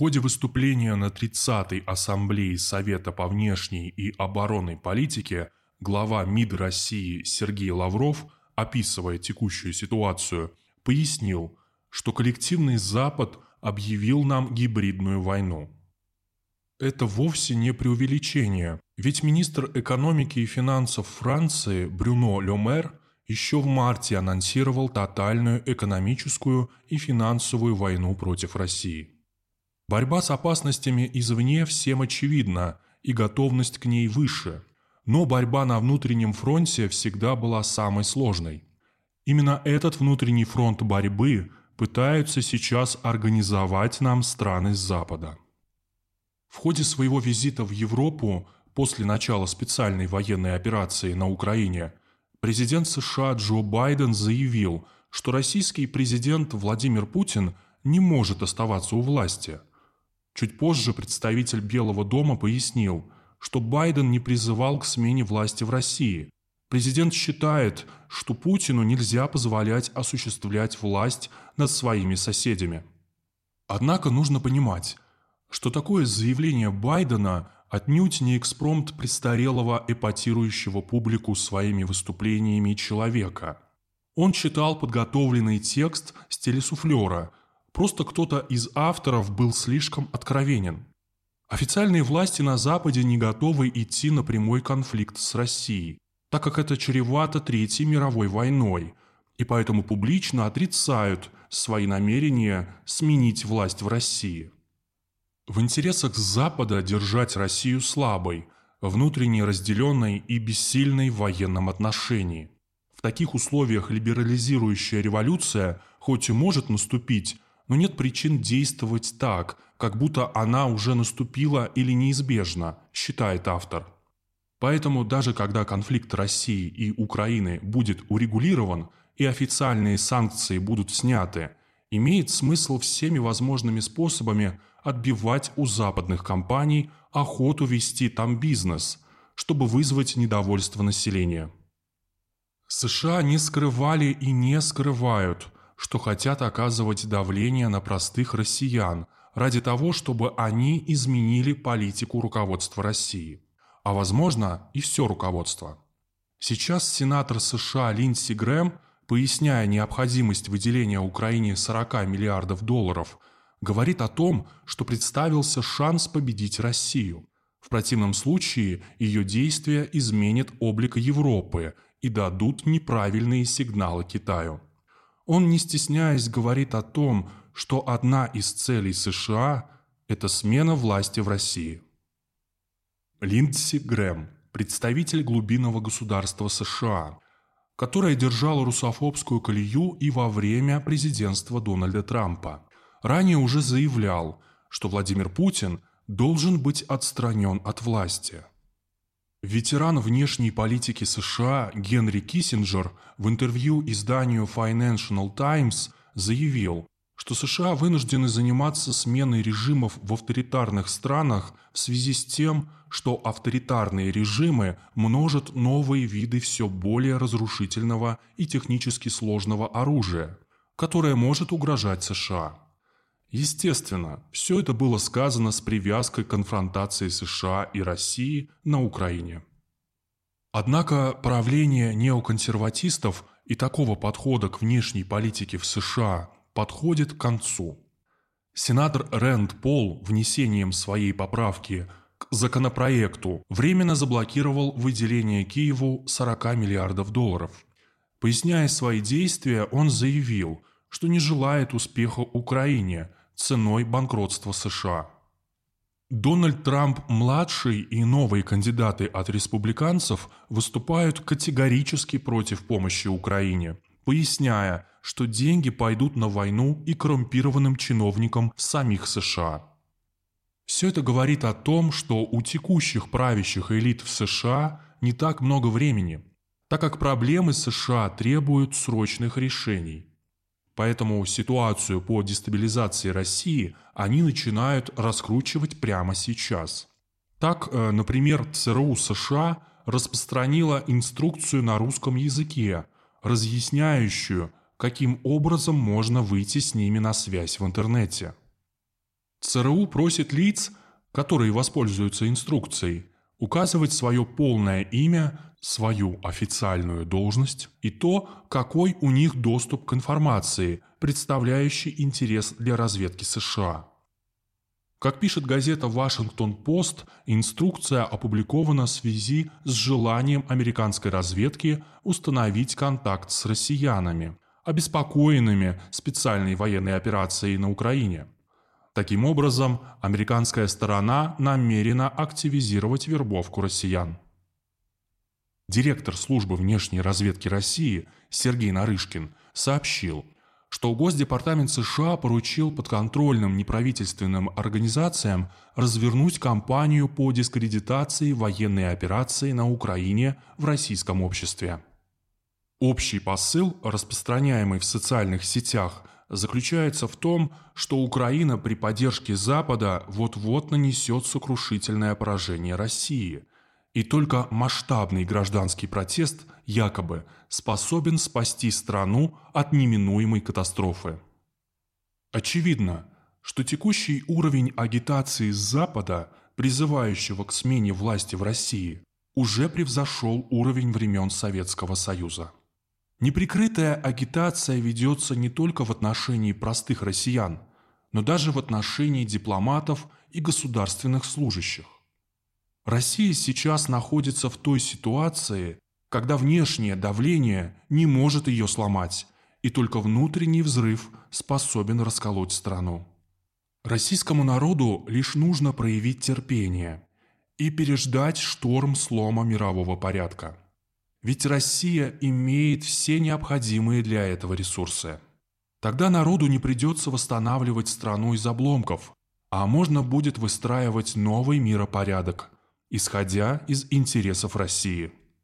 ходе выступления на 30-й Ассамблее Совета по внешней и оборонной политике глава МИД России Сергей Лавров, описывая текущую ситуацию, пояснил, что коллективный Запад объявил нам гибридную войну. Это вовсе не преувеличение, ведь министр экономики и финансов Франции Брюно Лемер еще в марте анонсировал тотальную экономическую и финансовую войну против России. Борьба с опасностями извне всем очевидна, и готовность к ней выше. Но борьба на внутреннем фронте всегда была самой сложной. Именно этот внутренний фронт борьбы пытаются сейчас организовать нам страны Запада. В ходе своего визита в Европу после начала специальной военной операции на Украине президент США Джо Байден заявил, что российский президент Владимир Путин не может оставаться у власти – Чуть позже представитель Белого дома пояснил, что Байден не призывал к смене власти в России. Президент считает, что Путину нельзя позволять осуществлять власть над своими соседями. Однако нужно понимать, что такое заявление Байдена отнюдь не экспромт престарелого эпатирующего публику своими выступлениями человека. Он читал подготовленный текст с телесуфлера – Просто кто-то из авторов был слишком откровенен. Официальные власти на Западе не готовы идти на прямой конфликт с Россией, так как это чревато Третьей мировой войной, и поэтому публично отрицают свои намерения сменить власть в России. В интересах Запада держать Россию слабой, внутренне разделенной и бессильной в военном отношении. В таких условиях либерализирующая революция хоть и может наступить, но нет причин действовать так, как будто она уже наступила или неизбежна, считает автор. Поэтому даже когда конфликт России и Украины будет урегулирован и официальные санкции будут сняты, имеет смысл всеми возможными способами отбивать у западных компаний охоту вести там бизнес, чтобы вызвать недовольство населения. США не скрывали и не скрывают – что хотят оказывать давление на простых россиян ради того, чтобы они изменили политику руководства России. А возможно и все руководство. Сейчас сенатор США Линдси Грэм, поясняя необходимость выделения Украине 40 миллиардов долларов, говорит о том, что представился шанс победить Россию. В противном случае ее действия изменят облик Европы и дадут неправильные сигналы Китаю. Он, не стесняясь, говорит о том, что одна из целей США – это смена власти в России. Линдси Грэм, представитель глубинного государства США, которое держало русофобскую колею и во время президентства Дональда Трампа, ранее уже заявлял, что Владимир Путин должен быть отстранен от власти – Ветеран внешней политики США Генри Киссинджер в интервью изданию Financial Times заявил, что США вынуждены заниматься сменой режимов в авторитарных странах в связи с тем, что авторитарные режимы множат новые виды все более разрушительного и технически сложного оружия, которое может угрожать США. Естественно, все это было сказано с привязкой к конфронтации США и России на Украине. Однако правление неоконсерватистов и такого подхода к внешней политике в США подходит к концу. Сенатор Рэнд Пол внесением своей поправки к законопроекту временно заблокировал выделение Киеву 40 миллиардов долларов. Поясняя свои действия, он заявил, что не желает успеха Украине – ценой банкротства США. Дональд Трамп-младший и новые кандидаты от республиканцев выступают категорически против помощи Украине, поясняя, что деньги пойдут на войну и коррумпированным чиновникам самих США. Все это говорит о том, что у текущих правящих элит в США не так много времени, так как проблемы США требуют срочных решений. Поэтому ситуацию по дестабилизации России они начинают раскручивать прямо сейчас. Так, э, например, ЦРУ США распространила инструкцию на русском языке, разъясняющую, каким образом можно выйти с ними на связь в интернете. ЦРУ просит лиц, которые воспользуются инструкцией, указывать свое полное имя, свою официальную должность и то, какой у них доступ к информации, представляющей интерес для разведки США. Как пишет газета «Вашингтон-Пост», инструкция опубликована в связи с желанием американской разведки установить контакт с россиянами, обеспокоенными специальной военной операцией на Украине. Таким образом, американская сторона намерена активизировать вербовку россиян. Директор службы внешней разведки России Сергей Нарышкин сообщил – что Госдепартамент США поручил подконтрольным неправительственным организациям развернуть кампанию по дискредитации военной операции на Украине в российском обществе. Общий посыл, распространяемый в социальных сетях, заключается в том, что Украина при поддержке Запада вот-вот нанесет сокрушительное поражение России – и только масштабный гражданский протест якобы способен спасти страну от неминуемой катастрофы. Очевидно, что текущий уровень агитации с Запада, призывающего к смене власти в России, уже превзошел уровень времен Советского Союза. Неприкрытая агитация ведется не только в отношении простых россиян, но даже в отношении дипломатов и государственных служащих. Россия сейчас находится в той ситуации, когда внешнее давление не может ее сломать, и только внутренний взрыв способен расколоть страну. Российскому народу лишь нужно проявить терпение и переждать шторм слома мирового порядка. Ведь Россия имеет все необходимые для этого ресурсы. Тогда народу не придется восстанавливать страну из обломков, а можно будет выстраивать новый миропорядок – исходя из интересов России.